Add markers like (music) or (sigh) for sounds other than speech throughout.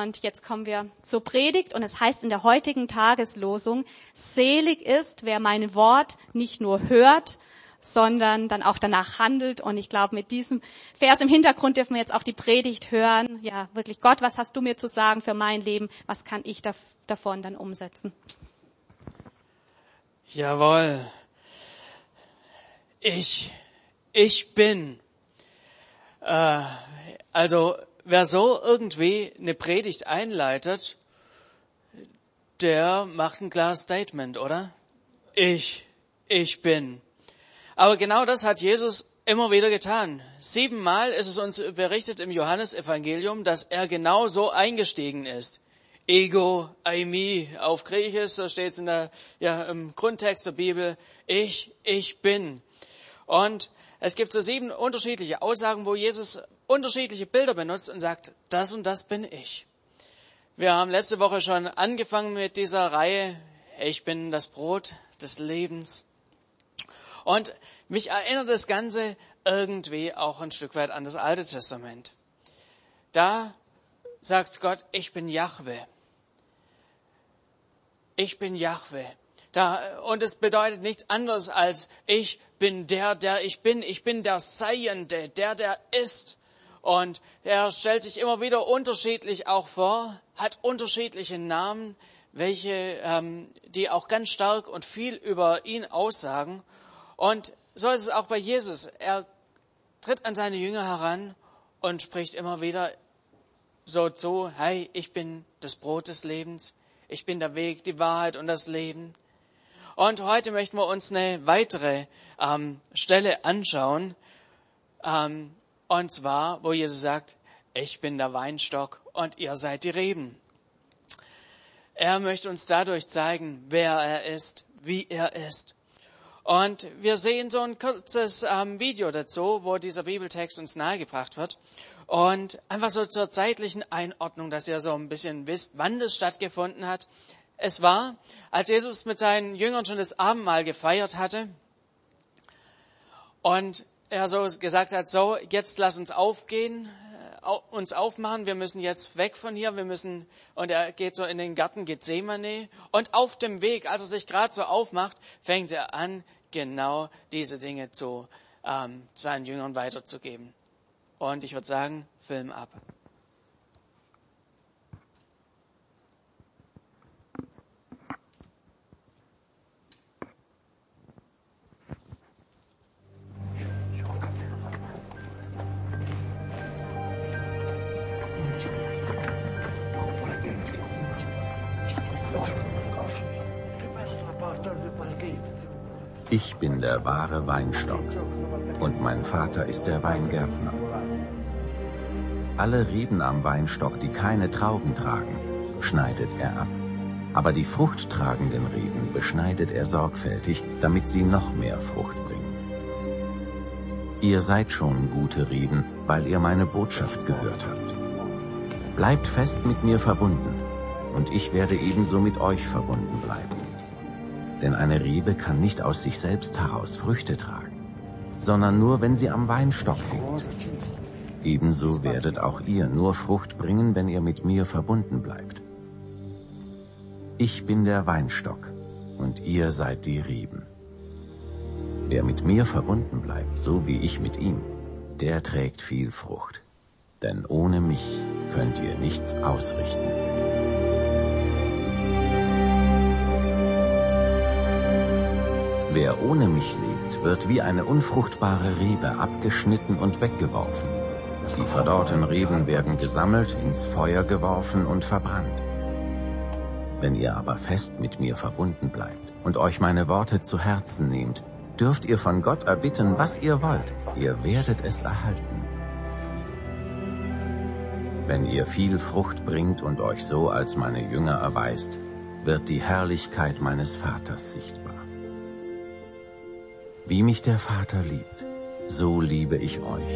Und jetzt kommen wir zur Predigt und es heißt in der heutigen Tageslosung, selig ist, wer mein Wort nicht nur hört, sondern dann auch danach handelt. Und ich glaube, mit diesem Vers im Hintergrund dürfen wir jetzt auch die Predigt hören. Ja, wirklich Gott, was hast du mir zu sagen für mein Leben? Was kann ich davon dann umsetzen? Jawohl. Ich, ich bin. Äh, also wer so irgendwie eine Predigt einleitet, der macht ein klares Statement, oder? Ich, ich bin. Aber genau das hat Jesus immer wieder getan. Siebenmal ist es uns berichtet im Johannesevangelium, dass er genau so eingestiegen ist. Ego, Aimi, auf Griechisch, so steht es in der, ja, im Grundtext der Bibel. Ich, ich bin. Und es gibt so sieben unterschiedliche Aussagen, wo Jesus unterschiedliche Bilder benutzt und sagt, das und das bin ich. Wir haben letzte Woche schon angefangen mit dieser Reihe, ich bin das Brot des Lebens. Und mich erinnert das Ganze irgendwie auch ein Stück weit an das Alte Testament. Da sagt Gott, ich bin Jahwe. Ich bin Jahwe. Da, und es bedeutet nichts anderes als ich bin der, der ich bin. Ich bin der Seiende, der, der ist. Und er stellt sich immer wieder unterschiedlich auch vor, hat unterschiedliche Namen, welche, ähm, die auch ganz stark und viel über ihn aussagen. Und so ist es auch bei Jesus. Er tritt an seine Jünger heran und spricht immer wieder so zu, hey, ich bin das Brot des Lebens, ich bin der Weg, die Wahrheit und das Leben. Und heute möchten wir uns eine weitere ähm, Stelle anschauen, ähm, und zwar, wo Jesus sagt, ich bin der Weinstock und ihr seid die Reben. Er möchte uns dadurch zeigen, wer er ist, wie er ist und wir sehen so ein kurzes ähm, Video dazu, wo dieser Bibeltext uns nahegebracht wird. Und einfach so zur zeitlichen Einordnung, dass ihr so ein bisschen wisst, wann das stattgefunden hat. Es war, als Jesus mit seinen Jüngern schon das Abendmahl gefeiert hatte und er so gesagt hat, so, jetzt lass uns aufgehen, uns aufmachen, wir müssen jetzt weg von hier, wir müssen, und er geht so in den Garten Gethsemane, und auf dem Weg, als er sich gerade so aufmacht, fängt er an, genau diese Dinge zu ähm, seinen Jüngern weiterzugeben. Und ich würde sagen, Film ab. Ich bin der wahre Weinstock und mein Vater ist der Weingärtner. Alle Reben am Weinstock, die keine Trauben tragen, schneidet er ab. Aber die fruchttragenden Reben beschneidet er sorgfältig, damit sie noch mehr Frucht bringen. Ihr seid schon gute Reben, weil ihr meine Botschaft gehört habt. Bleibt fest mit mir verbunden, und ich werde ebenso mit euch verbunden bleiben. Denn eine Rebe kann nicht aus sich selbst heraus Früchte tragen, sondern nur, wenn sie am Weinstock hängt. Ebenso werdet auch ihr nur Frucht bringen, wenn ihr mit mir verbunden bleibt. Ich bin der Weinstock und ihr seid die Reben. Wer mit mir verbunden bleibt, so wie ich mit ihm, der trägt viel Frucht. Denn ohne mich könnt ihr nichts ausrichten. Wer ohne mich lebt, wird wie eine unfruchtbare Rebe abgeschnitten und weggeworfen. Die verdorrten Reben werden gesammelt, ins Feuer geworfen und verbrannt. Wenn ihr aber fest mit mir verbunden bleibt und euch meine Worte zu Herzen nehmt, dürft ihr von Gott erbitten, was ihr wollt. Ihr werdet es erhalten. Wenn ihr viel Frucht bringt und euch so als meine Jünger erweist, wird die Herrlichkeit meines Vaters sichtbar. Wie mich der Vater liebt, so liebe ich euch.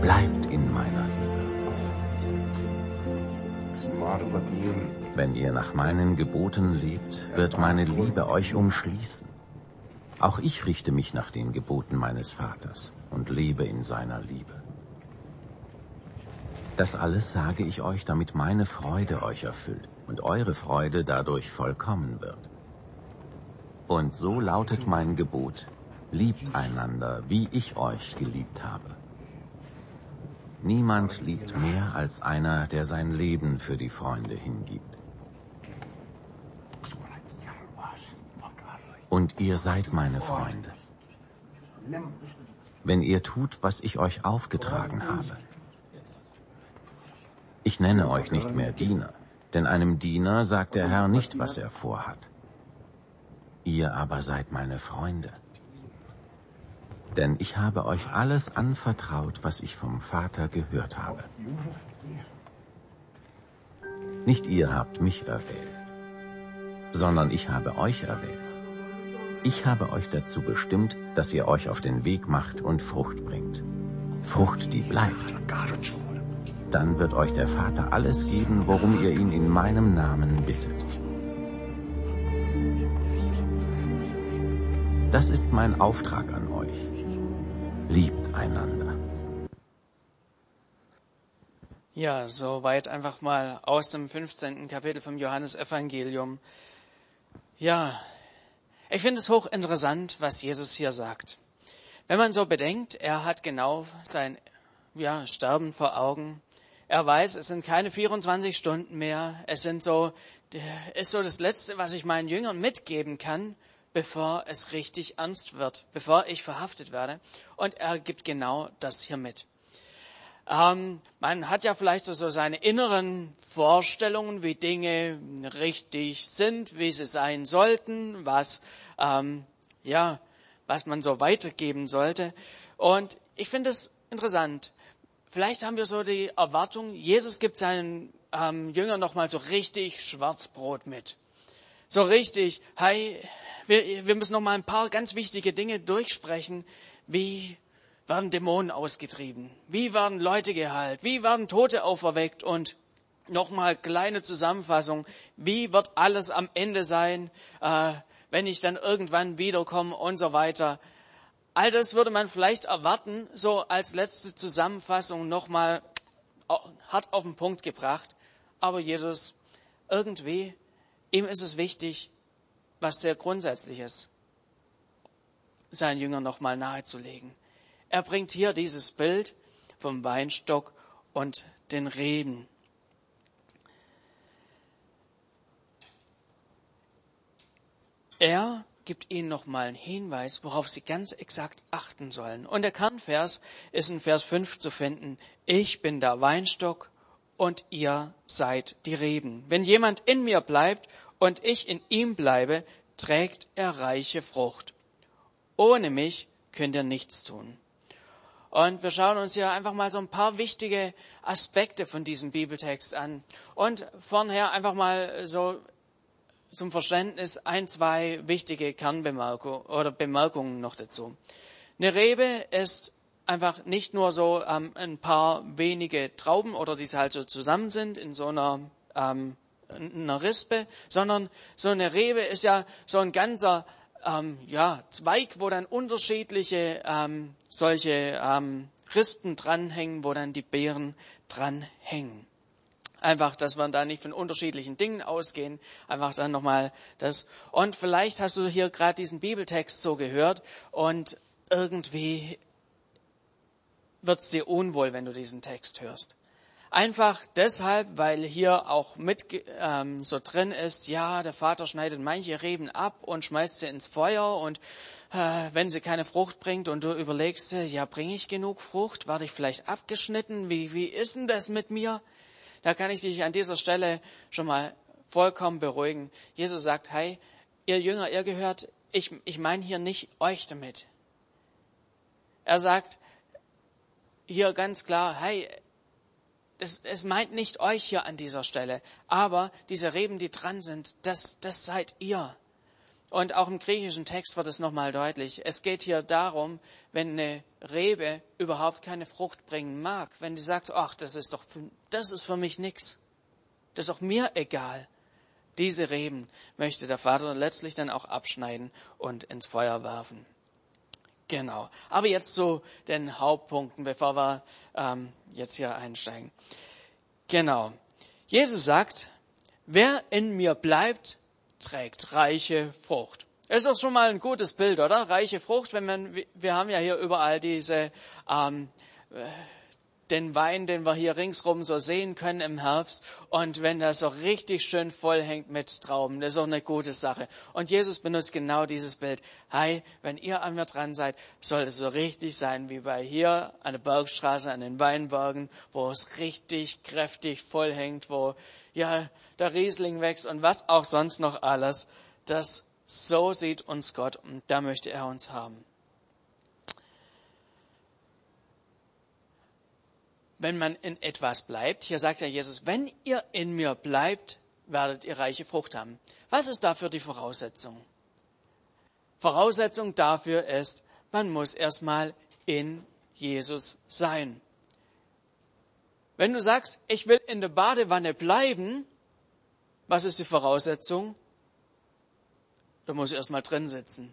Bleibt in meiner Liebe. Wenn ihr nach meinen Geboten lebt, wird meine Liebe euch umschließen. Auch ich richte mich nach den Geboten meines Vaters und lebe in seiner Liebe. Das alles sage ich euch, damit meine Freude euch erfüllt und eure Freude dadurch vollkommen wird. Und so lautet mein Gebot, liebt einander, wie ich euch geliebt habe. Niemand liebt mehr als einer, der sein Leben für die Freunde hingibt. Und ihr seid meine Freunde, wenn ihr tut, was ich euch aufgetragen habe. Ich nenne euch nicht mehr Diener, denn einem Diener sagt der Herr nicht, was er vorhat. Ihr aber seid meine Freunde. Denn ich habe euch alles anvertraut, was ich vom Vater gehört habe. Nicht ihr habt mich erwählt, sondern ich habe euch erwählt. Ich habe euch dazu bestimmt, dass ihr euch auf den Weg macht und Frucht bringt. Frucht, die bleibt. Dann wird euch der Vater alles geben, worum ihr ihn in meinem Namen bittet. Das ist mein Auftrag an euch. Liebt einander. Ja, soweit einfach mal aus dem 15. Kapitel vom Johannesevangelium. Ja, ich finde es hochinteressant, was Jesus hier sagt. Wenn man so bedenkt, er hat genau sein ja, Sterben vor Augen. Er weiß, es sind keine 24 Stunden mehr. Es sind so, ist so das Letzte, was ich meinen Jüngern mitgeben kann bevor es richtig ernst wird, bevor ich verhaftet werde. Und er gibt genau das hier mit. Ähm, man hat ja vielleicht so, seine inneren Vorstellungen, wie Dinge richtig sind, wie sie sein sollten, was ähm, ja, was man so weitergeben sollte. Und ich finde es interessant. Vielleicht haben wir so die Erwartung, Jesus gibt seinen ähm, Jüngern noch mal so richtig Schwarzbrot mit. So richtig, hey, wir, wir müssen noch mal ein paar ganz wichtige Dinge durchsprechen. Wie werden Dämonen ausgetrieben? Wie werden Leute geheilt? Wie werden Tote auferweckt? Und nochmal kleine Zusammenfassung. Wie wird alles am Ende sein, äh, wenn ich dann irgendwann wiederkomme und so weiter? All das würde man vielleicht erwarten, so als letzte Zusammenfassung nochmal hart auf den Punkt gebracht. Aber Jesus, irgendwie, ihm ist es wichtig, was sehr Grundsätzliches seinen Jüngern nochmal nahezulegen. Er bringt hier dieses Bild vom Weinstock und den Reben. Er gibt ihnen nochmal einen Hinweis, worauf sie ganz exakt achten sollen. Und der Kernvers ist in Vers 5 zu finden. Ich bin der Weinstock und ihr seid die Reben. Wenn jemand in mir bleibt und ich in ihm bleibe, trägt er reiche Frucht. Ohne mich könnt ihr nichts tun. Und wir schauen uns hier einfach mal so ein paar wichtige Aspekte von diesem Bibeltext an. Und vornher einfach mal so zum Verständnis ein, zwei wichtige Kernbemerkungen oder Bemerkungen noch dazu. Eine Rebe ist einfach nicht nur so ähm, ein paar wenige Trauben oder die halt so zusammen sind in so einer ähm, einer Rispe, sondern so eine Rebe ist ja so ein ganzer ähm, ja, Zweig, wo dann unterschiedliche ähm, solche ähm, Rispen dranhängen, wo dann die Beeren dranhängen. Einfach, dass wir da nicht von unterschiedlichen Dingen ausgehen. Einfach dann nochmal das. Und vielleicht hast du hier gerade diesen Bibeltext so gehört und irgendwie wird's dir unwohl, wenn du diesen Text hörst. Einfach deshalb, weil hier auch mit ähm, so drin ist, ja, der Vater schneidet manche Reben ab und schmeißt sie ins Feuer und äh, wenn sie keine Frucht bringt und du überlegst, ja, bringe ich genug Frucht? Werde ich vielleicht abgeschnitten? Wie, wie ist denn das mit mir? Da kann ich dich an dieser Stelle schon mal vollkommen beruhigen. Jesus sagt, hey, ihr Jünger, ihr gehört, ich, ich meine hier nicht euch damit. Er sagt hier ganz klar, hey, es, es meint nicht euch hier an dieser Stelle, aber diese Reben, die dran sind, das, das seid ihr. Und auch im griechischen Text wird es nochmal deutlich. Es geht hier darum, wenn eine Rebe überhaupt keine Frucht bringen mag, wenn die sagt, ach, das ist doch, das ist für mich nix. Das ist doch mir egal. Diese Reben möchte der Vater letztlich dann auch abschneiden und ins Feuer werfen. Genau. Aber jetzt zu den Hauptpunkten, bevor wir ähm, jetzt hier einsteigen. Genau. Jesus sagt, wer in mir bleibt, trägt reiche Frucht. ist doch schon mal ein gutes Bild, oder? Reiche Frucht, wenn man, wir haben ja hier überall diese, ähm, den Wein, den wir hier ringsrum so sehen können im Herbst. Und wenn das so richtig schön voll hängt mit Trauben, das ist auch eine gute Sache. Und Jesus benutzt genau dieses Bild. Hi, wenn ihr an mir dran seid, soll es so richtig sein wie bei hier an der Bergstraße, an den Weinbergen, wo es richtig kräftig voll hängt, wo ja der Riesling wächst und was auch sonst noch alles. Das so sieht uns Gott und da möchte er uns haben. Wenn man in etwas bleibt. Hier sagt ja Jesus, wenn ihr in mir bleibt, werdet ihr reiche Frucht haben. Was ist dafür die Voraussetzung? Voraussetzung dafür ist, man muss erstmal in Jesus sein. Wenn du sagst, ich will in der Badewanne bleiben, was ist die Voraussetzung? Du musst erstmal drin sitzen.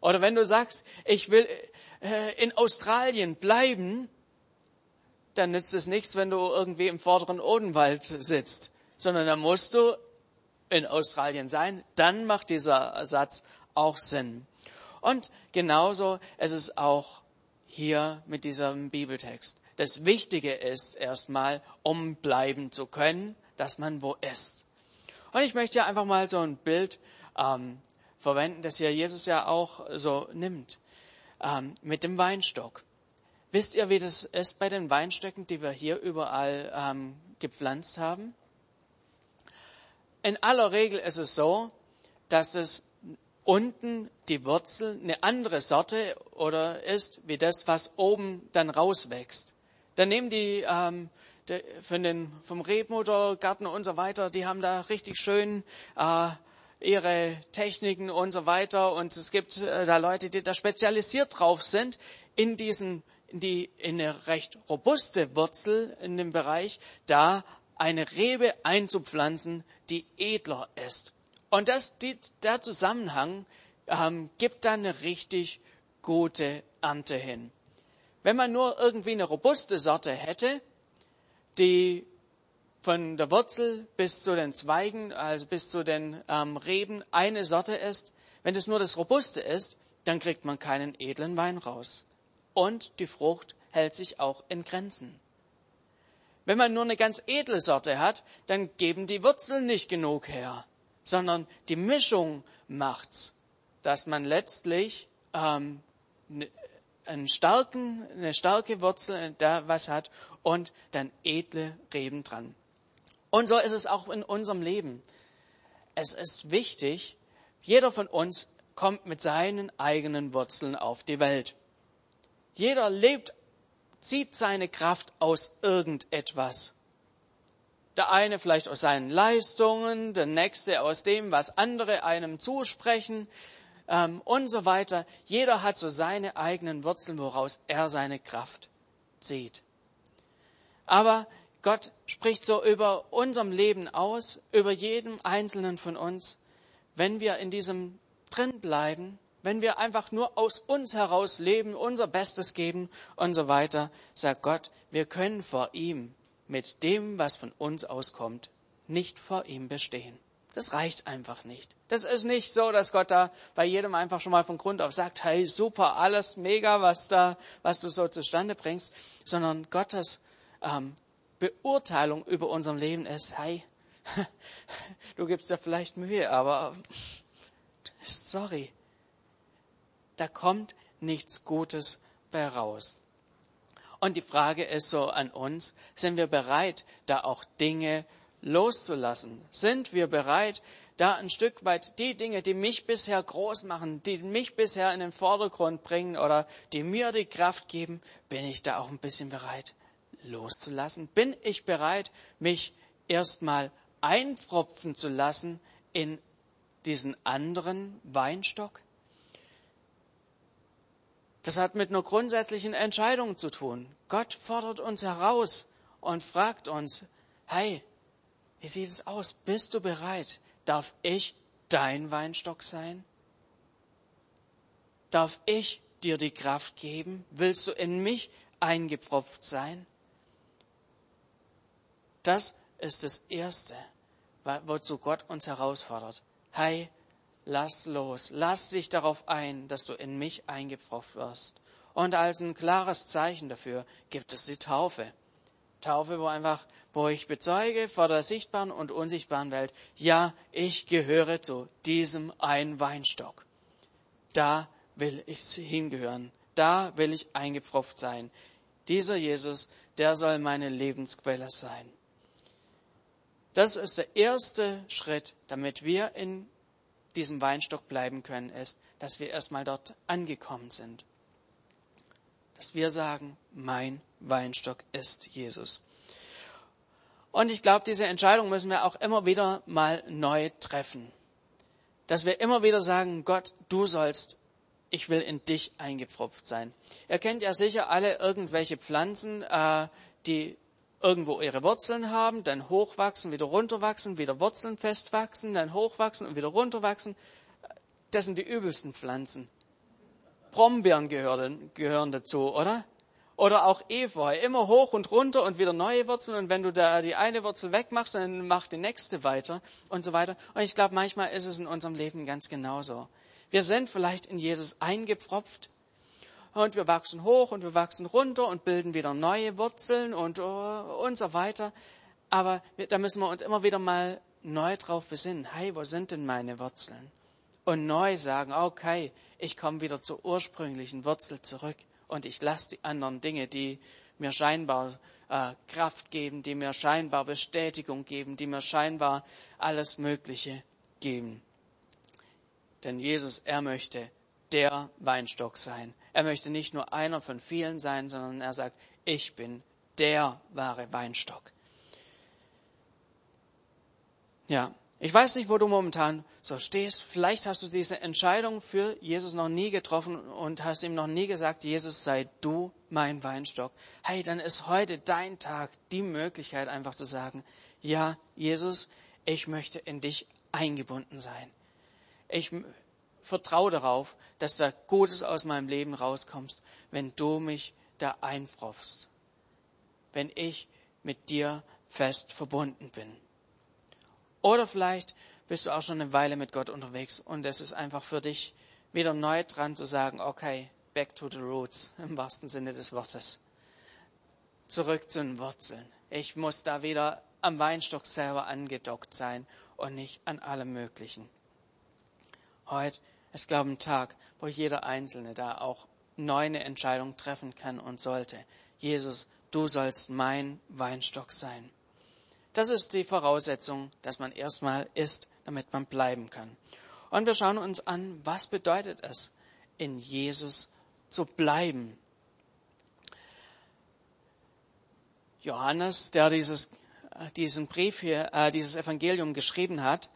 Oder wenn du sagst, ich will äh, in Australien bleiben, dann nützt es nichts, wenn du irgendwie im vorderen Odenwald sitzt, sondern dann musst du in Australien sein. Dann macht dieser Satz auch Sinn. Und genauso ist es auch hier mit diesem Bibeltext. Das Wichtige ist erstmal, um bleiben zu können, dass man wo ist. Und ich möchte ja einfach mal so ein Bild ähm, verwenden, das hier Jesus ja auch so nimmt, ähm, mit dem Weinstock. Wisst ihr, wie das ist bei den Weinstöcken, die wir hier überall ähm, gepflanzt haben? In aller Regel ist es so, dass es unten die Wurzel eine andere Sorte oder ist, wie das, was oben dann rauswächst. Dann nehmen die ähm, de, von den, vom Rebmuttergarten und so weiter, die haben da richtig schön äh, ihre Techniken und so weiter. Und es gibt äh, da Leute, die da spezialisiert drauf sind, in diesen die in eine recht robuste Wurzel in dem Bereich, da eine Rebe einzupflanzen, die edler ist. Und das, die, der Zusammenhang ähm, gibt dann eine richtig gute Ernte hin. Wenn man nur irgendwie eine robuste Sorte hätte, die von der Wurzel bis zu den Zweigen, also bis zu den ähm, Reben eine Sorte ist, wenn es nur das Robuste ist, dann kriegt man keinen edlen Wein raus und die Frucht hält sich auch in Grenzen. Wenn man nur eine ganz edle Sorte hat, dann geben die Wurzeln nicht genug her, sondern die Mischung macht's, dass man letztlich ähm, ne, einen starken, eine starke Wurzel da was hat und dann edle Reben dran. Und so ist es auch in unserem Leben. Es ist wichtig, jeder von uns kommt mit seinen eigenen Wurzeln auf die Welt. Jeder lebt, zieht seine Kraft aus irgendetwas. Der eine vielleicht aus seinen Leistungen, der nächste aus dem, was andere einem zusprechen ähm, und so weiter. Jeder hat so seine eigenen Wurzeln, woraus er seine Kraft zieht. Aber Gott spricht so über unserem Leben aus, über jedem Einzelnen von uns. Wenn wir in diesem drin bleiben, wenn wir einfach nur aus uns heraus leben, unser Bestes geben und so weiter, sagt Gott, wir können vor ihm mit dem, was von uns auskommt, nicht vor ihm bestehen. Das reicht einfach nicht. Das ist nicht so, dass Gott da bei jedem einfach schon mal von Grund auf sagt, hey, super, alles mega, was da, was du so zustande bringst, sondern Gottes ähm, Beurteilung über unserem Leben ist, hey, (laughs) du gibst dir vielleicht Mühe, aber (laughs) sorry, da kommt nichts Gutes bei raus. Und die Frage ist so an uns, sind wir bereit, da auch Dinge loszulassen? Sind wir bereit, da ein Stück weit die Dinge, die mich bisher groß machen, die mich bisher in den Vordergrund bringen oder die mir die Kraft geben, bin ich da auch ein bisschen bereit loszulassen? Bin ich bereit, mich erstmal einpfropfen zu lassen in diesen anderen Weinstock? Das hat mit einer grundsätzlichen Entscheidung zu tun. Gott fordert uns heraus und fragt uns, hey, wie sieht es aus? Bist du bereit? Darf ich dein Weinstock sein? Darf ich dir die Kraft geben? Willst du in mich eingepfropft sein? Das ist das Erste, wozu Gott uns herausfordert. Hey, lass los, lass dich darauf ein, dass du in mich eingepfropft wirst. Und als ein klares Zeichen dafür gibt es die Taufe. Taufe, wo einfach, wo ich bezeuge vor der sichtbaren und unsichtbaren Welt, ja, ich gehöre zu diesem einen Weinstock. Da will ich hingehören. Da will ich eingepfropft sein. Dieser Jesus, der soll meine Lebensquelle sein. Das ist der erste Schritt, damit wir in diesem Weinstock bleiben können, ist, dass wir erstmal dort angekommen sind. Dass wir sagen, mein Weinstock ist Jesus. Und ich glaube, diese Entscheidung müssen wir auch immer wieder mal neu treffen. Dass wir immer wieder sagen, Gott, du sollst, ich will in dich eingepfropft sein. Ihr kennt ja sicher alle irgendwelche Pflanzen, äh, die irgendwo ihre Wurzeln haben, dann hochwachsen, wieder runterwachsen, wieder Wurzeln festwachsen, dann hochwachsen und wieder runterwachsen. Das sind die übelsten Pflanzen. Brombeeren gehören, gehören dazu, oder? Oder auch Efeu, immer hoch und runter und wieder neue Wurzeln und wenn du da die eine Wurzel wegmachst, dann macht die nächste weiter und so weiter. Und ich glaube, manchmal ist es in unserem Leben ganz genauso. Wir sind vielleicht in Jesus eingepfropft und wir wachsen hoch und wir wachsen runter und bilden wieder neue Wurzeln und, oh, und so weiter. Aber da müssen wir uns immer wieder mal neu drauf besinnen. Hey, wo sind denn meine Wurzeln? Und neu sagen, okay, ich komme wieder zur ursprünglichen Wurzel zurück und ich lasse die anderen Dinge, die mir scheinbar äh, Kraft geben, die mir scheinbar Bestätigung geben, die mir scheinbar alles Mögliche geben. Denn Jesus, er möchte der Weinstock sein. Er möchte nicht nur einer von vielen sein, sondern er sagt, ich bin der wahre Weinstock. Ja, ich weiß nicht, wo du momentan so stehst. Vielleicht hast du diese Entscheidung für Jesus noch nie getroffen und hast ihm noch nie gesagt, Jesus sei du mein Weinstock. Hey, dann ist heute dein Tag, die Möglichkeit einfach zu sagen, ja, Jesus, ich möchte in dich eingebunden sein. Ich vertraue darauf, dass da Gutes aus meinem Leben rauskommst, wenn du mich da einfropfst. Wenn ich mit dir fest verbunden bin. Oder vielleicht bist du auch schon eine Weile mit Gott unterwegs und es ist einfach für dich wieder neu dran zu sagen, okay, back to the roots (laughs) im wahrsten Sinne des Wortes. Zurück zu den Wurzeln. Ich muss da wieder am Weinstock selber angedockt sein und nicht an allem Möglichen. Heute ist, glaube ein Tag, wo jeder Einzelne da auch neu eine Entscheidung treffen kann und sollte. Jesus, du sollst mein Weinstock sein. Das ist die Voraussetzung, dass man erstmal ist, damit man bleiben kann. Und wir schauen uns an, was bedeutet es, in Jesus zu bleiben. Johannes, der dieses, diesen Brief hier, äh, dieses Evangelium geschrieben hat,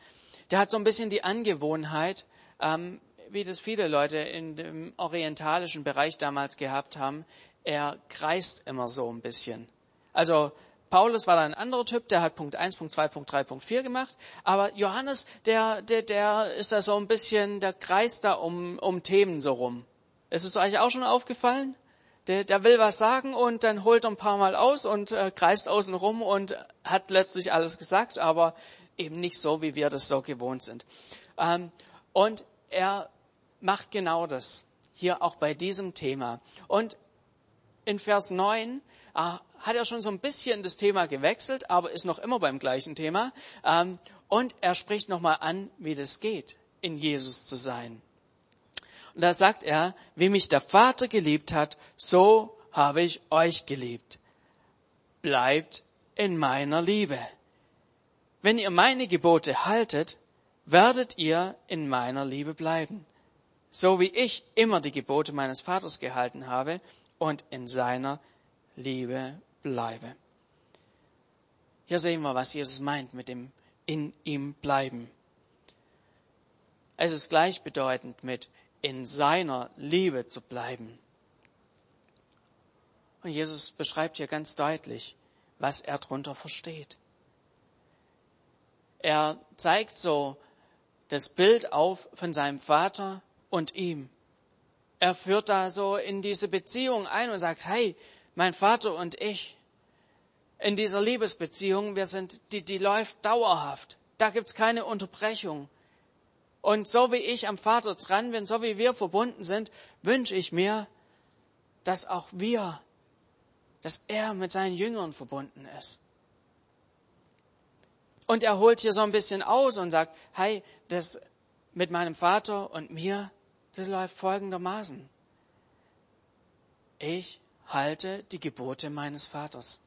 der hat so ein bisschen die Angewohnheit, ähm, wie das viele Leute in dem orientalischen Bereich damals gehabt haben, er kreist immer so ein bisschen. Also Paulus war da ein anderer Typ, der hat Punkt 1, Punkt 2, Punkt 3, Punkt 4 gemacht. Aber Johannes, der, der, der ist da so ein bisschen, der kreist da um, um Themen so rum. Ist es euch auch schon aufgefallen? Der, der will was sagen und dann holt er ein paar Mal aus und äh, kreist außen rum und hat letztlich alles gesagt, aber eben nicht so, wie wir das so gewohnt sind. Ähm, und er macht genau das hier auch bei diesem Thema. Und in Vers 9 äh, hat er schon so ein bisschen das Thema gewechselt, aber ist noch immer beim gleichen Thema. Ähm, und er spricht nochmal an, wie das geht, in Jesus zu sein. Und da sagt er, wie mich der Vater geliebt hat, so habe ich euch geliebt. Bleibt in meiner Liebe. Wenn ihr meine Gebote haltet, werdet ihr in meiner Liebe bleiben. So wie ich immer die Gebote meines Vaters gehalten habe und in seiner Liebe bleibe. Hier sehen wir, was Jesus meint mit dem in ihm bleiben. Es ist gleichbedeutend mit in seiner Liebe zu bleiben. Und Jesus beschreibt hier ganz deutlich, was er darunter versteht. Er zeigt so das Bild auf von seinem Vater und ihm. Er führt da so in diese Beziehung ein und sagt, hey, mein Vater und ich, in dieser Liebesbeziehung, wir sind, die, die läuft dauerhaft. Da gibt's keine Unterbrechung. Und so wie ich am Vater dran bin, so wie wir verbunden sind, wünsche ich mir, dass auch wir, dass er mit seinen Jüngern verbunden ist. Und er holt hier so ein bisschen aus und sagt, hey, das mit meinem Vater und mir, das läuft folgendermaßen. Ich halte die Gebote meines Vaters.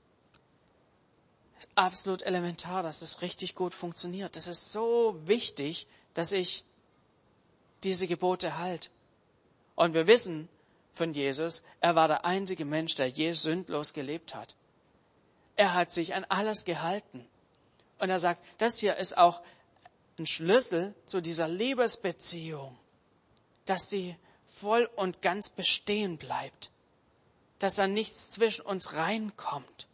Absolut elementar, dass das richtig gut funktioniert. Das ist so wichtig, dass ich diese Gebote halte. Und wir wissen von Jesus, er war der einzige Mensch, der je sündlos gelebt hat. Er hat sich an alles gehalten. Und er sagt, das hier ist auch ein Schlüssel zu dieser Liebesbeziehung, dass die voll und ganz bestehen bleibt, dass da nichts zwischen uns reinkommt.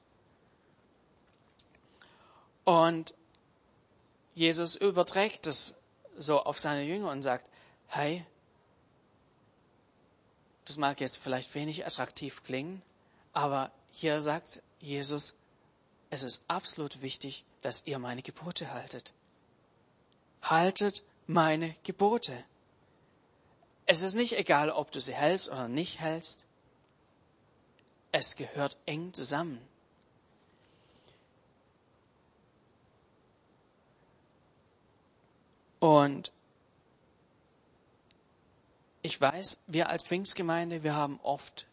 Und Jesus überträgt es so auf seine Jünger und sagt, hey, das mag jetzt vielleicht wenig attraktiv klingen, aber hier sagt Jesus, es ist absolut wichtig, dass ihr meine Gebote haltet. Haltet meine Gebote. Es ist nicht egal, ob du sie hältst oder nicht hältst. Es gehört eng zusammen. Und ich weiß, wir als Pfingstgemeinde, wir haben oft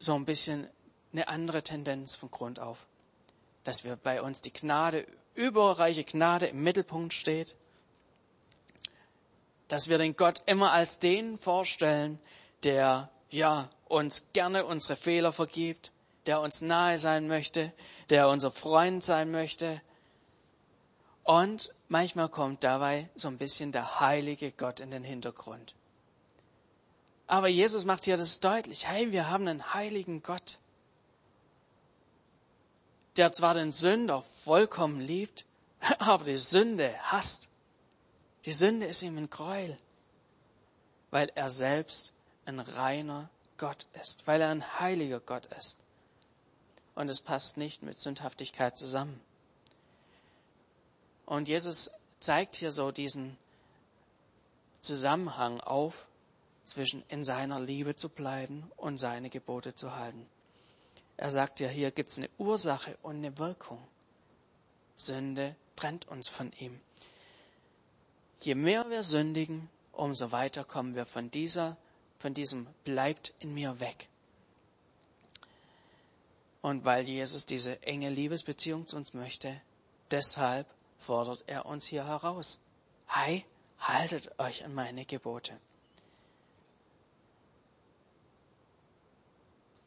so ein bisschen eine andere Tendenz von Grund auf, dass wir bei uns die Gnade, überreiche Gnade im Mittelpunkt steht, dass wir den Gott immer als den vorstellen, der ja uns gerne unsere Fehler vergibt, der uns nahe sein möchte, der unser Freund sein möchte. Und manchmal kommt dabei so ein bisschen der heilige Gott in den Hintergrund. Aber Jesus macht hier das deutlich. Hey, wir haben einen heiligen Gott, der zwar den Sünder vollkommen liebt, (laughs) aber die Sünde hasst. Die Sünde ist ihm ein Gräuel, weil er selbst ein reiner Gott ist, weil er ein heiliger Gott ist. Und es passt nicht mit Sündhaftigkeit zusammen. Und Jesus zeigt hier so diesen Zusammenhang auf, zwischen in seiner Liebe zu bleiben und seine Gebote zu halten. Er sagt ja, hier gibt es eine Ursache und eine Wirkung. Sünde trennt uns von ihm. Je mehr wir sündigen, umso weiter kommen wir von dieser, von diesem bleibt in mir weg. Und weil Jesus diese enge Liebesbeziehung zu uns möchte, deshalb fordert er uns hier heraus. Hey, haltet euch an meine Gebote.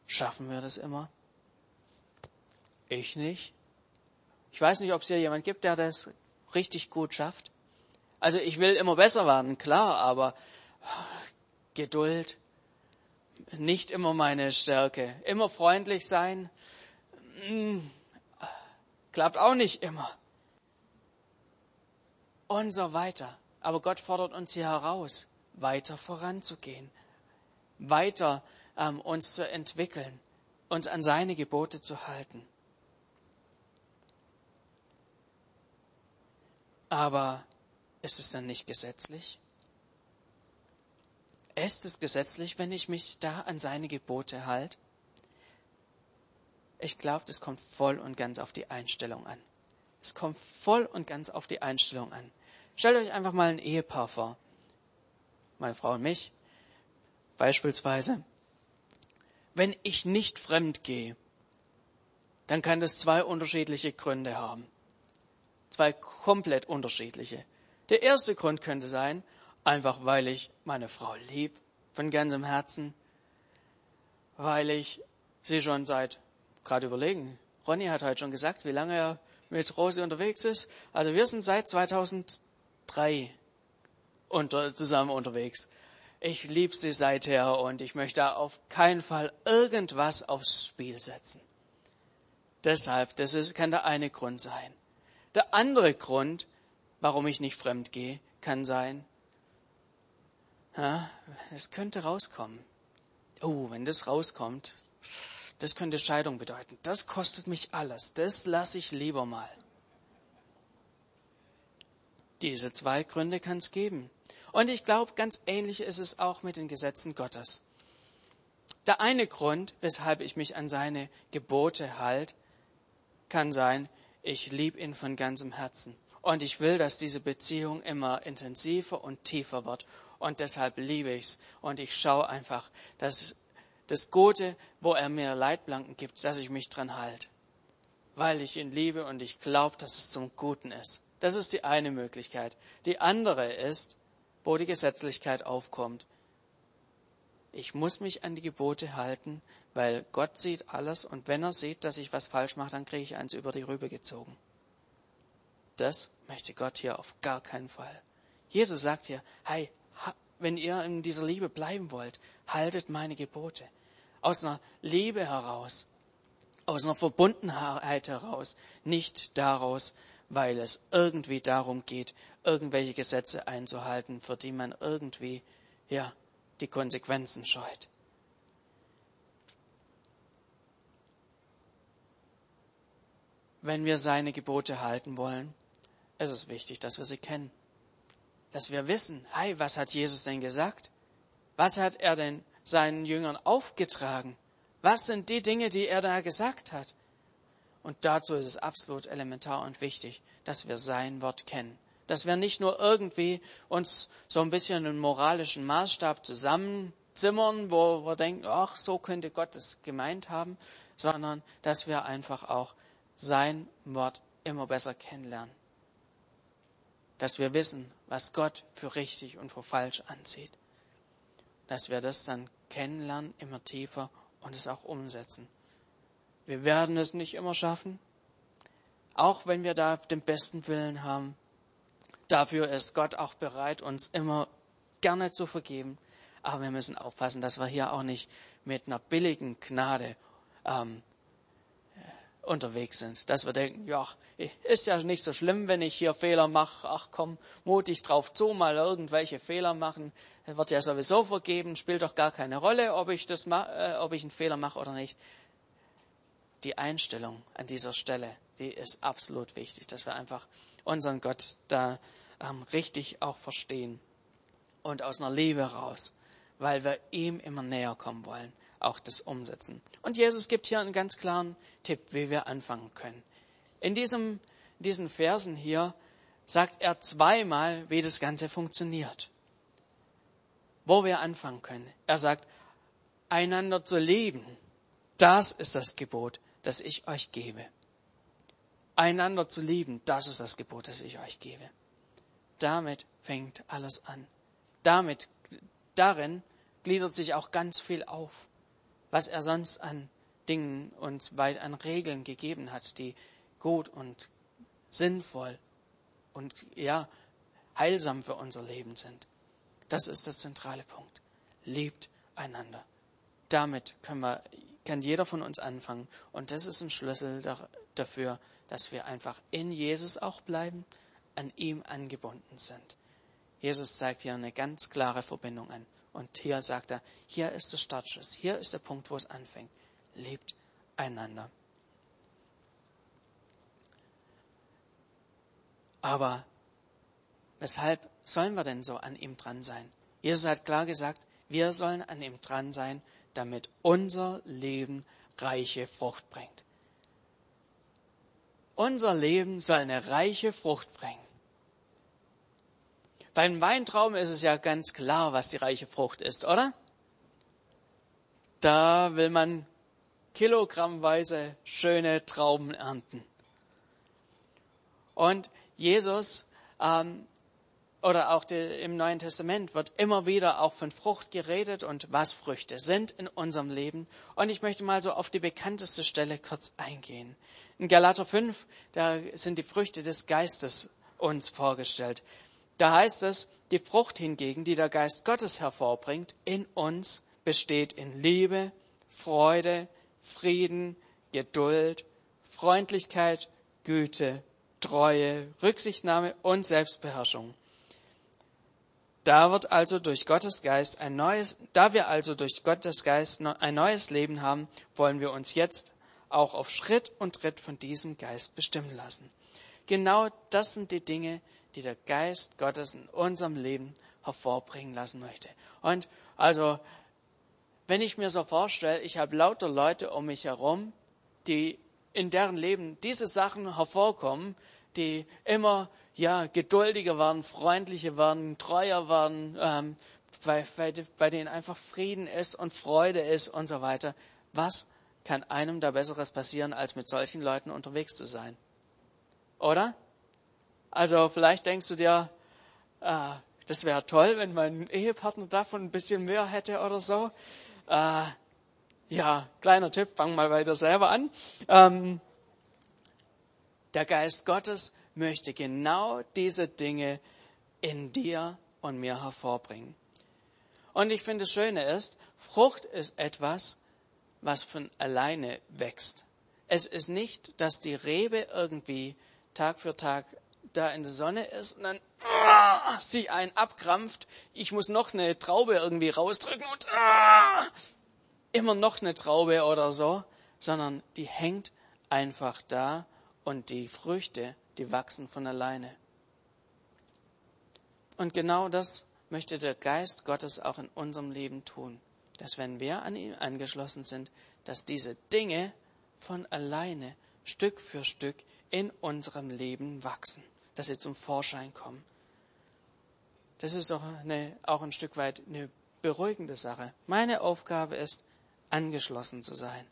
Schaffen wir das immer? Ich nicht. Ich weiß nicht, ob es hier jemand gibt, der das richtig gut schafft. Also ich will immer besser werden, klar, aber Geduld, nicht immer meine Stärke. Immer freundlich sein, mm, klappt auch nicht immer. Und so weiter. Aber Gott fordert uns hier heraus, weiter voranzugehen, weiter ähm, uns zu entwickeln, uns an seine Gebote zu halten. Aber ist es dann nicht gesetzlich? Ist es gesetzlich, wenn ich mich da an seine Gebote halte? Ich glaube, das kommt voll und ganz auf die Einstellung an. Es kommt voll und ganz auf die Einstellung an. Stellt euch einfach mal ein Ehepaar vor. Meine Frau und mich. Beispielsweise. Wenn ich nicht fremd gehe, dann kann das zwei unterschiedliche Gründe haben. Zwei komplett unterschiedliche. Der erste Grund könnte sein, einfach weil ich meine Frau lieb, von ganzem Herzen, weil ich sie schon seit, gerade überlegen, Ronny hat heute schon gesagt, wie lange er mit Rosi unterwegs ist. Also wir sind seit 2003 unter, zusammen unterwegs ich liebe sie seither und ich möchte auf keinen Fall irgendwas aufs Spiel setzen. Deshalb, das ist, kann der eine Grund sein. Der andere Grund, warum ich nicht fremd gehe, kann sein, ja, es könnte rauskommen. Oh, wenn das rauskommt, das könnte Scheidung bedeuten. Das kostet mich alles. Das lasse ich lieber mal. Diese zwei Gründe kann es geben. Und ich glaube, ganz ähnlich ist es auch mit den Gesetzen Gottes. Der eine Grund, weshalb ich mich an seine Gebote halte, kann sein, ich liebe ihn von ganzem Herzen. Und ich will, dass diese Beziehung immer intensiver und tiefer wird. Und deshalb liebe ich es. Und ich schaue einfach, dass das Gute, wo er mir Leitplanken gibt, dass ich mich dran halte. Weil ich ihn liebe und ich glaube, dass es zum Guten ist. Das ist die eine Möglichkeit. Die andere ist, wo die Gesetzlichkeit aufkommt. Ich muss mich an die Gebote halten, weil Gott sieht alles und wenn er sieht, dass ich was falsch mache, dann kriege ich eins über die Rübe gezogen. Das möchte Gott hier auf gar keinen Fall. Jesus sagt hier, hey, wenn ihr in dieser Liebe bleiben wollt, haltet meine Gebote. Aus einer Liebe heraus, aus einer Verbundenheit heraus, nicht daraus, weil es irgendwie darum geht, irgendwelche Gesetze einzuhalten, für die man irgendwie, ja, die Konsequenzen scheut. Wenn wir seine Gebote halten wollen, ist es wichtig, dass wir sie kennen. Dass wir wissen, hey, was hat Jesus denn gesagt? Was hat er denn seinen Jüngern aufgetragen? Was sind die Dinge, die er da gesagt hat? Und dazu ist es absolut elementar und wichtig, dass wir sein Wort kennen. Dass wir nicht nur irgendwie uns so ein bisschen einen moralischen Maßstab zusammenzimmern, wo wir denken, ach, so könnte Gott es gemeint haben, sondern dass wir einfach auch sein Wort immer besser kennenlernen. Dass wir wissen, was Gott für richtig und für falsch ansieht. Dass wir das dann kennenlernen, immer tiefer und es auch umsetzen. Wir werden es nicht immer schaffen, auch wenn wir da den besten Willen haben. Dafür ist Gott auch bereit, uns immer gerne zu vergeben. Aber wir müssen aufpassen, dass wir hier auch nicht mit einer billigen Gnade ähm, unterwegs sind. Dass wir denken, ja, ist ja nicht so schlimm, wenn ich hier Fehler mache. Ach komm, mutig drauf zu, mal irgendwelche Fehler machen. Wird ja sowieso vergeben, spielt doch gar keine Rolle, ob ich, das, äh, ob ich einen Fehler mache oder nicht die Einstellung an dieser Stelle, die ist absolut wichtig, dass wir einfach unseren Gott da ähm, richtig auch verstehen und aus einer Liebe raus, weil wir ihm immer näher kommen wollen, auch das umsetzen. Und Jesus gibt hier einen ganz klaren Tipp, wie wir anfangen können. In diesem, diesen Versen hier sagt er zweimal, wie das Ganze funktioniert. Wo wir anfangen können. Er sagt, einander zu lieben. Das ist das Gebot das ich euch gebe. Einander zu lieben, das ist das Gebot, das ich euch gebe. Damit fängt alles an. Damit, darin gliedert sich auch ganz viel auf, was er sonst an Dingen uns weit an Regeln gegeben hat, die gut und sinnvoll und ja, heilsam für unser Leben sind. Das ist der zentrale Punkt. Liebt einander. Damit können wir kann jeder von uns anfangen. Und das ist ein Schlüssel dafür, dass wir einfach in Jesus auch bleiben, an ihm angebunden sind. Jesus zeigt hier eine ganz klare Verbindung an. Und hier sagt er, hier ist der Startschuss, hier ist der Punkt, wo es anfängt. Lebt einander. Aber weshalb sollen wir denn so an ihm dran sein? Jesus hat klar gesagt, wir sollen an ihm dran sein, damit unser Leben reiche Frucht bringt. Unser Leben soll eine reiche Frucht bringen. Beim Weintraum ist es ja ganz klar, was die reiche Frucht ist, oder? Da will man kilogrammweise schöne Trauben ernten. Und Jesus ähm, oder auch im Neuen Testament wird immer wieder auch von Frucht geredet und was Früchte sind in unserem Leben. Und ich möchte mal so auf die bekannteste Stelle kurz eingehen. In Galater 5, da sind die Früchte des Geistes uns vorgestellt. Da heißt es, die Frucht hingegen, die der Geist Gottes hervorbringt, in uns besteht in Liebe, Freude, Frieden, Geduld, Freundlichkeit, Güte, Treue, Rücksichtnahme und Selbstbeherrschung. Da wird also durch Gottes Geist ein neues, da wir also durch Gottes Geist ein neues Leben haben, wollen wir uns jetzt auch auf Schritt und Tritt von diesem Geist bestimmen lassen. Genau das sind die Dinge, die der Geist Gottes in unserem Leben hervorbringen lassen möchte. Und also, wenn ich mir so vorstelle, ich habe lauter Leute um mich herum, die in deren Leben diese Sachen hervorkommen, die immer ja geduldiger werden, freundlicher werden, treuer werden, ähm, bei, bei, bei denen einfach Frieden ist und Freude ist und so weiter. Was kann einem da Besseres passieren, als mit solchen Leuten unterwegs zu sein? Oder? Also vielleicht denkst du dir, äh, das wäre toll, wenn mein Ehepartner davon ein bisschen mehr hätte oder so. Äh, ja, kleiner Tipp, fang mal weiter selber an. Ähm, der Geist Gottes möchte genau diese Dinge in dir und mir hervorbringen. Und ich finde, das Schöne ist, Frucht ist etwas, was von alleine wächst. Es ist nicht, dass die Rebe irgendwie Tag für Tag da in der Sonne ist und dann uh, sich einen abkrampft. Ich muss noch eine Traube irgendwie rausdrücken und uh, immer noch eine Traube oder so, sondern die hängt einfach da und die Früchte, die wachsen von alleine. Und genau das möchte der Geist Gottes auch in unserem Leben tun, dass wenn wir an ihn angeschlossen sind, dass diese Dinge von alleine Stück für Stück in unserem Leben wachsen, dass sie zum Vorschein kommen. Das ist auch, eine, auch ein Stück weit eine beruhigende Sache. Meine Aufgabe ist, angeschlossen zu sein.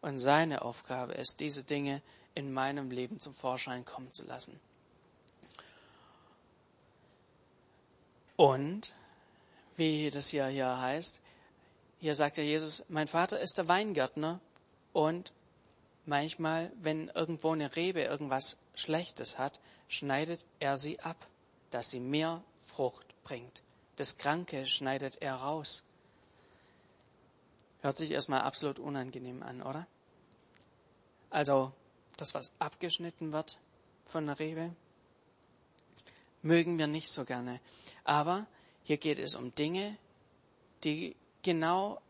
Und seine Aufgabe ist, diese Dinge in meinem Leben zum Vorschein kommen zu lassen. Und, wie das hier, hier heißt, hier sagt ja Jesus, mein Vater ist der Weingärtner und manchmal, wenn irgendwo eine Rebe irgendwas Schlechtes hat, schneidet er sie ab, dass sie mehr Frucht bringt. Das Kranke schneidet er raus. Hört sich erstmal absolut unangenehm an, oder? Also das, was abgeschnitten wird von der Rebe, mögen wir nicht so gerne. Aber hier geht es um Dinge, die genau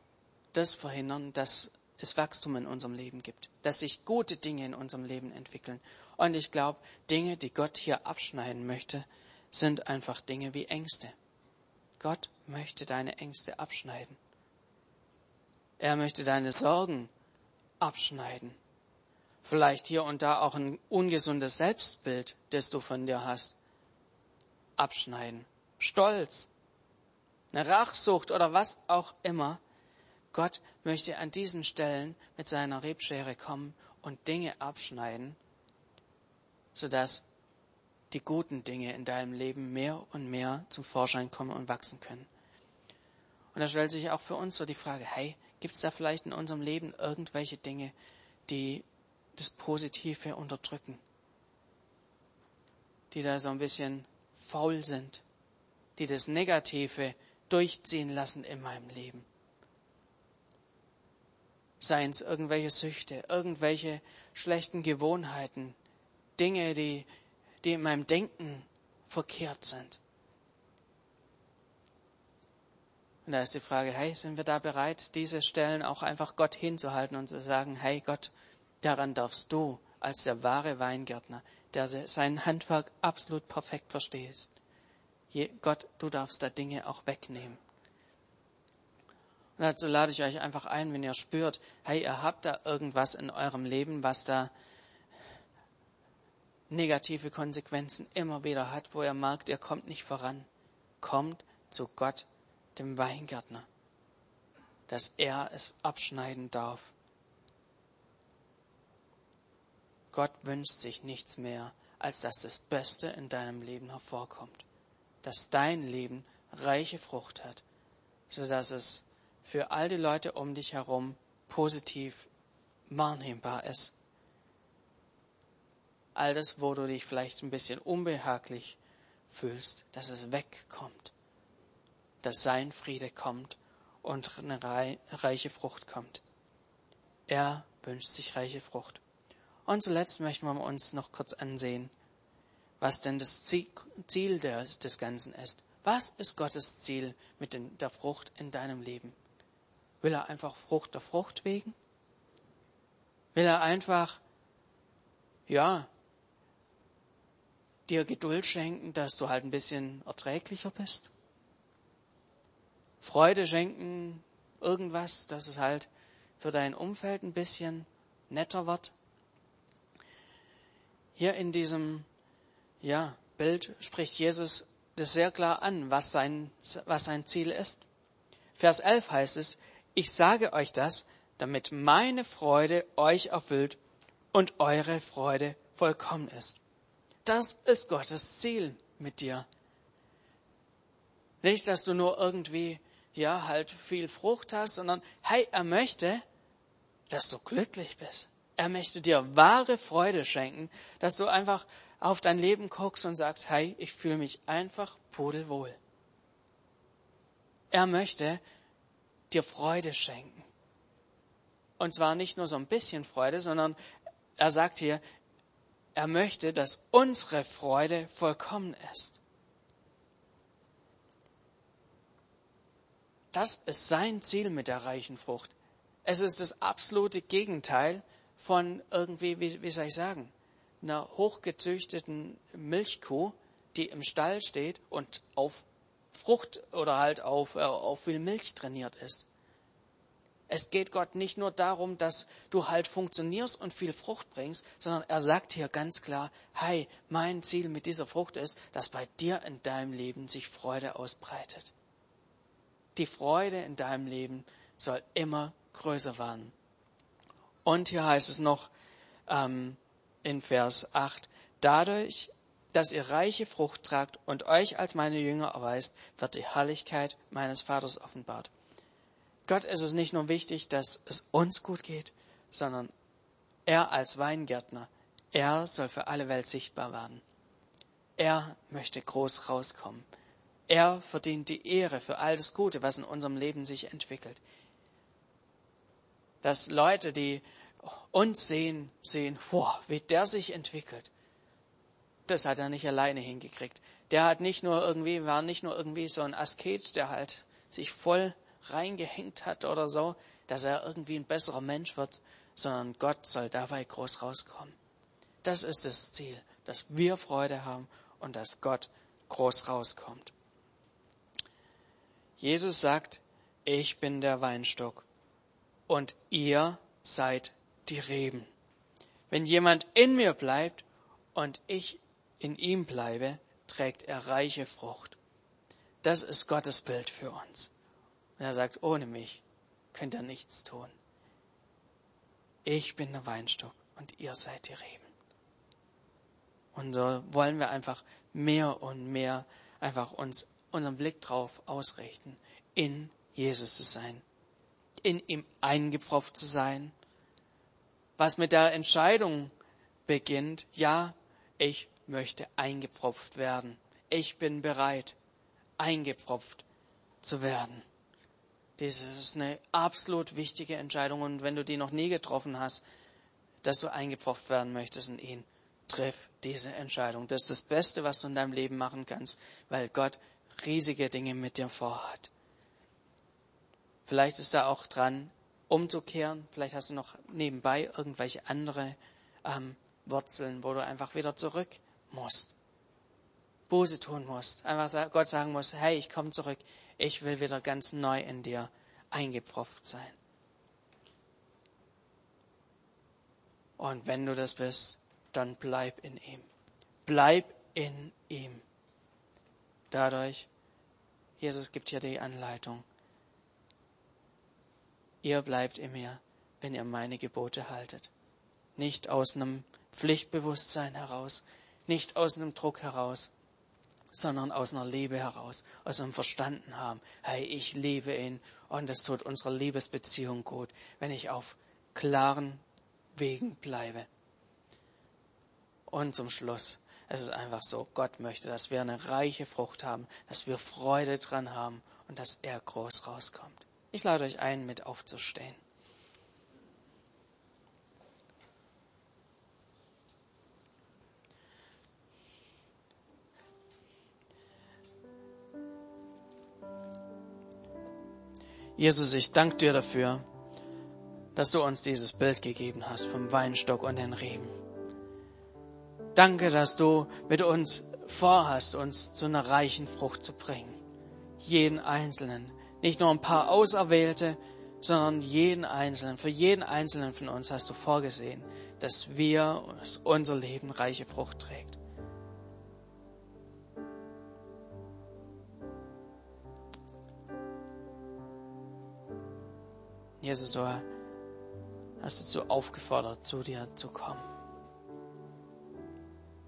das verhindern, dass es Wachstum in unserem Leben gibt, dass sich gute Dinge in unserem Leben entwickeln. Und ich glaube, Dinge, die Gott hier abschneiden möchte, sind einfach Dinge wie Ängste. Gott möchte deine Ängste abschneiden. Er möchte deine Sorgen abschneiden. Vielleicht hier und da auch ein ungesundes Selbstbild, das du von dir hast. Abschneiden. Stolz. Eine Rachsucht oder was auch immer. Gott möchte an diesen Stellen mit seiner Rebschere kommen und Dinge abschneiden, sodass die guten Dinge in deinem Leben mehr und mehr zum Vorschein kommen und wachsen können. Und da stellt sich auch für uns so die Frage, hey, gibt es da vielleicht in unserem Leben irgendwelche Dinge, die das Positive unterdrücken, die da so ein bisschen faul sind, die das Negative durchziehen lassen in meinem Leben? Seien es irgendwelche Süchte, irgendwelche schlechten Gewohnheiten, Dinge, die, die in meinem Denken verkehrt sind. Und da ist die Frage, hey, sind wir da bereit, diese Stellen auch einfach Gott hinzuhalten und zu sagen, hey Gott, daran darfst du als der wahre Weingärtner, der sein Handwerk absolut perfekt verstehst. Gott, du darfst da Dinge auch wegnehmen. Und dazu lade ich euch einfach ein, wenn ihr spürt, hey, ihr habt da irgendwas in eurem Leben, was da negative Konsequenzen immer wieder hat, wo ihr merkt, ihr kommt nicht voran. Kommt zu Gott, dem Weingärtner, dass er es abschneiden darf. Gott wünscht sich nichts mehr, als dass das Beste in deinem Leben hervorkommt, dass dein Leben reiche Frucht hat, so dass es für all die Leute um dich herum positiv wahrnehmbar ist. All das, wo du dich vielleicht ein bisschen unbehaglich fühlst, dass es wegkommt, dass sein Friede kommt und eine reiche Frucht kommt. Er wünscht sich reiche Frucht. Und zuletzt möchten wir uns noch kurz ansehen, was denn das Ziel des Ganzen ist. Was ist Gottes Ziel mit der Frucht in deinem Leben? Will er einfach Frucht der Frucht wegen? Will er einfach, ja, dir Geduld schenken, dass du halt ein bisschen erträglicher bist? Freude schenken, irgendwas, dass es halt für dein Umfeld ein bisschen netter wird? Hier in diesem ja, Bild spricht Jesus das sehr klar an, was sein, was sein Ziel ist. Vers 11 heißt es, ich sage euch das, damit meine Freude euch erfüllt und eure Freude vollkommen ist. Das ist Gottes Ziel mit dir. Nicht, dass du nur irgendwie, ja, halt viel Frucht hast, sondern, hey, er möchte, dass du glücklich bist. Er möchte dir wahre Freude schenken, dass du einfach auf dein Leben guckst und sagst, hey, ich fühle mich einfach pudelwohl. Er möchte dir Freude schenken. Und zwar nicht nur so ein bisschen Freude, sondern er sagt hier, er möchte, dass unsere Freude vollkommen ist. Das ist sein Ziel mit der reichen Frucht. Es ist das absolute Gegenteil von irgendwie, wie, wie soll ich sagen, einer hochgezüchteten Milchkuh, die im Stall steht und auf Frucht oder halt auf, äh, auf viel Milch trainiert ist. Es geht Gott nicht nur darum, dass du halt funktionierst und viel Frucht bringst, sondern er sagt hier ganz klar, hey, mein Ziel mit dieser Frucht ist, dass bei dir in deinem Leben sich Freude ausbreitet. Die Freude in deinem Leben soll immer größer werden. Und hier heißt es noch ähm, in Vers 8, dadurch, dass ihr reiche Frucht tragt und euch als meine Jünger erweist, wird die Herrlichkeit meines Vaters offenbart. Gott ist es nicht nur wichtig, dass es uns gut geht, sondern er als Weingärtner, er soll für alle Welt sichtbar werden. Er möchte groß rauskommen. Er verdient die Ehre für all das Gute, was in unserem Leben sich entwickelt dass Leute, die uns sehen, sehen, wow, wie der sich entwickelt. Das hat er nicht alleine hingekriegt. Der hat nicht nur irgendwie, war nicht nur irgendwie so ein Asket, der halt sich voll reingehängt hat oder so, dass er irgendwie ein besserer Mensch wird, sondern Gott soll dabei groß rauskommen. Das ist das Ziel, dass wir Freude haben und dass Gott groß rauskommt. Jesus sagt, ich bin der Weinstock und ihr seid die Reben. Wenn jemand in mir bleibt und ich in ihm bleibe, trägt er reiche Frucht. Das ist Gottes Bild für uns. Und er sagt, ohne mich könnt ihr nichts tun. Ich bin der Weinstock und ihr seid die Reben. Und so wollen wir einfach mehr und mehr einfach uns unseren Blick drauf ausrichten, in Jesus zu sein in ihm eingepfropft zu sein. Was mit der Entscheidung beginnt, ja, ich möchte eingepfropft werden. Ich bin bereit, eingepfropft zu werden. Das ist eine absolut wichtige Entscheidung und wenn du die noch nie getroffen hast, dass du eingepfropft werden möchtest in ihn, triff diese Entscheidung. Das ist das Beste, was du in deinem Leben machen kannst, weil Gott riesige Dinge mit dir vorhat. Vielleicht ist da auch dran, umzukehren. Vielleicht hast du noch nebenbei irgendwelche andere ähm, Wurzeln, wo du einfach wieder zurück musst. Buße tun musst. Einfach Gott sagen muss, hey, ich komme zurück. Ich will wieder ganz neu in dir eingepfropft sein. Und wenn du das bist, dann bleib in ihm. Bleib in ihm. Dadurch, Jesus gibt hier die Anleitung, ihr bleibt in mir, wenn ihr meine Gebote haltet. Nicht aus einem Pflichtbewusstsein heraus, nicht aus einem Druck heraus, sondern aus einer Liebe heraus, aus einem Verstanden haben, hey, ich liebe ihn und es tut unserer Liebesbeziehung gut, wenn ich auf klaren Wegen bleibe. Und zum Schluss, es ist einfach so, Gott möchte, dass wir eine reiche Frucht haben, dass wir Freude dran haben und dass er groß rauskommt. Ich lade euch ein, mit aufzustehen. Jesus, ich danke dir dafür, dass du uns dieses Bild gegeben hast vom Weinstock und den Reben. Danke, dass du mit uns vorhast, uns zu einer reichen Frucht zu bringen. Jeden Einzelnen. Nicht nur ein paar Auserwählte, sondern jeden Einzelnen. Für jeden Einzelnen von uns hast du vorgesehen, dass wir, dass unser Leben reiche Frucht trägt. Jesus, du hast dazu aufgefordert, zu dir zu kommen.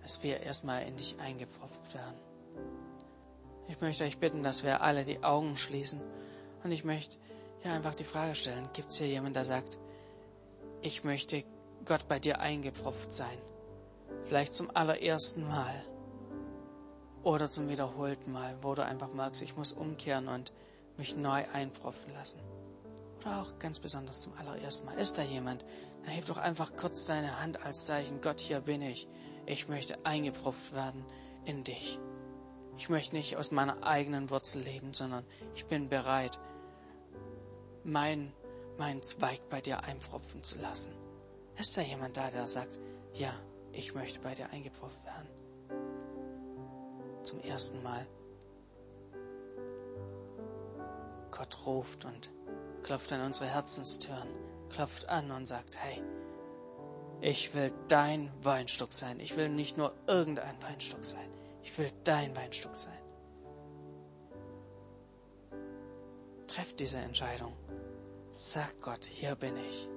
Dass wir erstmal in dich eingepfropft werden. Ich möchte euch bitten, dass wir alle die Augen schließen. Und ich möchte ja einfach die Frage stellen, gibt es hier jemanden, der sagt, ich möchte Gott bei dir eingepfropft sein? Vielleicht zum allerersten Mal oder zum wiederholten Mal, wo du einfach merkst, ich muss umkehren und mich neu einpfropfen lassen. Oder auch ganz besonders zum allerersten Mal. Ist da jemand? Dann heb doch einfach kurz deine Hand als Zeichen. Gott, hier bin ich. Ich möchte eingepfropft werden in dich. Ich möchte nicht aus meiner eigenen Wurzel leben, sondern ich bin bereit, mein, mein Zweig bei dir einpfropfen zu lassen. Ist da jemand da, der sagt, ja, ich möchte bei dir eingepfropft werden? Zum ersten Mal. Gott ruft und klopft an unsere Herzenstüren, klopft an und sagt, hey, ich will dein Weinstock sein. Ich will nicht nur irgendein Weinstock sein. Ich will dein Weinstock sein. Treff diese Entscheidung. Sag Gott, hier bin ich.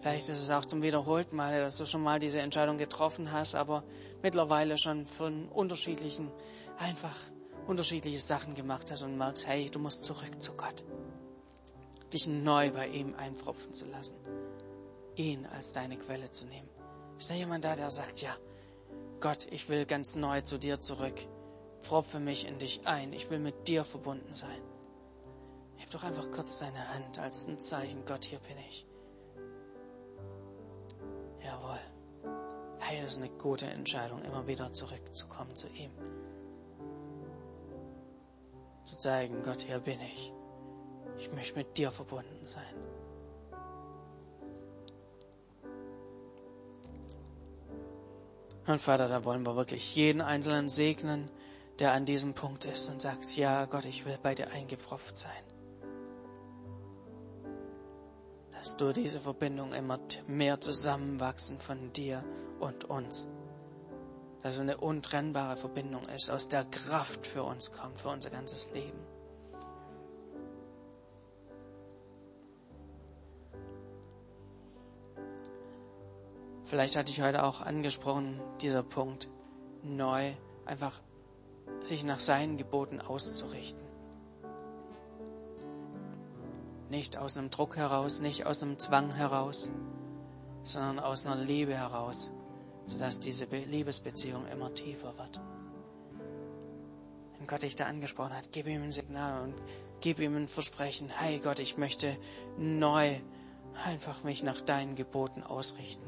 Vielleicht ist es auch zum wiederholten Mal, dass du schon mal diese Entscheidung getroffen hast, aber mittlerweile schon von unterschiedlichen, einfach unterschiedliche Sachen gemacht hast und merkst, hey, du musst zurück zu Gott. Dich neu bei ihm einpfropfen zu lassen. Ihn als deine Quelle zu nehmen. Ist da jemand da, der sagt, ja, Gott, ich will ganz neu zu dir zurück. Pfropfe mich in dich ein. Ich will mit dir verbunden sein. Heb doch einfach kurz deine Hand als ein Zeichen. Gott, hier bin ich. Jawohl. Hey, das ist eine gute Entscheidung, immer wieder zurückzukommen zu ihm zu zeigen, Gott, hier bin ich. Ich möchte mit dir verbunden sein. Und Vater, da wollen wir wirklich jeden Einzelnen segnen, der an diesem Punkt ist und sagt, ja Gott, ich will bei dir eingepfropft sein. Dass du diese Verbindung immer mehr zusammenwachsen von dir und uns dass es eine untrennbare Verbindung ist, aus der Kraft für uns kommt, für unser ganzes Leben. Vielleicht hatte ich heute auch angesprochen, dieser Punkt, neu einfach sich nach seinen Geboten auszurichten. Nicht aus einem Druck heraus, nicht aus einem Zwang heraus, sondern aus einer Liebe heraus sodass diese Liebesbeziehung immer tiefer wird. Wenn Gott dich da angesprochen hat, gib ihm ein Signal und gib ihm ein Versprechen. Hey Gott, ich möchte neu einfach mich nach deinen Geboten ausrichten.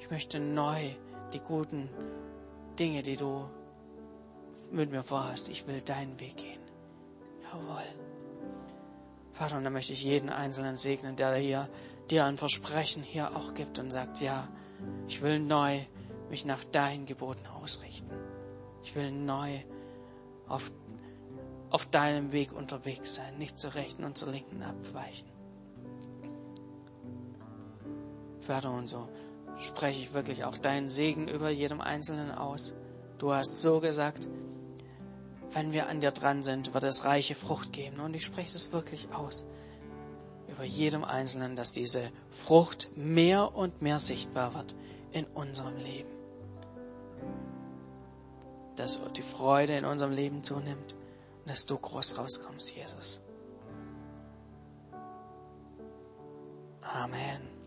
Ich möchte neu die guten Dinge, die du mit mir vorhast, ich will deinen Weg gehen. Jawohl. Vater, und da möchte ich jeden Einzelnen segnen, der hier dir ein Versprechen hier auch gibt und sagt, ja, ich will neu mich nach deinen Geboten ausrichten. Ich will neu auf, auf deinem Weg unterwegs sein, nicht zur rechten und zur linken abweichen. Vater, und so spreche ich wirklich auch deinen Segen über jedem Einzelnen aus. Du hast so gesagt, wenn wir an dir dran sind, wird es reiche Frucht geben. Und ich spreche es wirklich aus über jedem Einzelnen, dass diese Frucht mehr und mehr sichtbar wird in unserem Leben. Dass die Freude in unserem Leben zunimmt und dass du groß rauskommst, Jesus. Amen.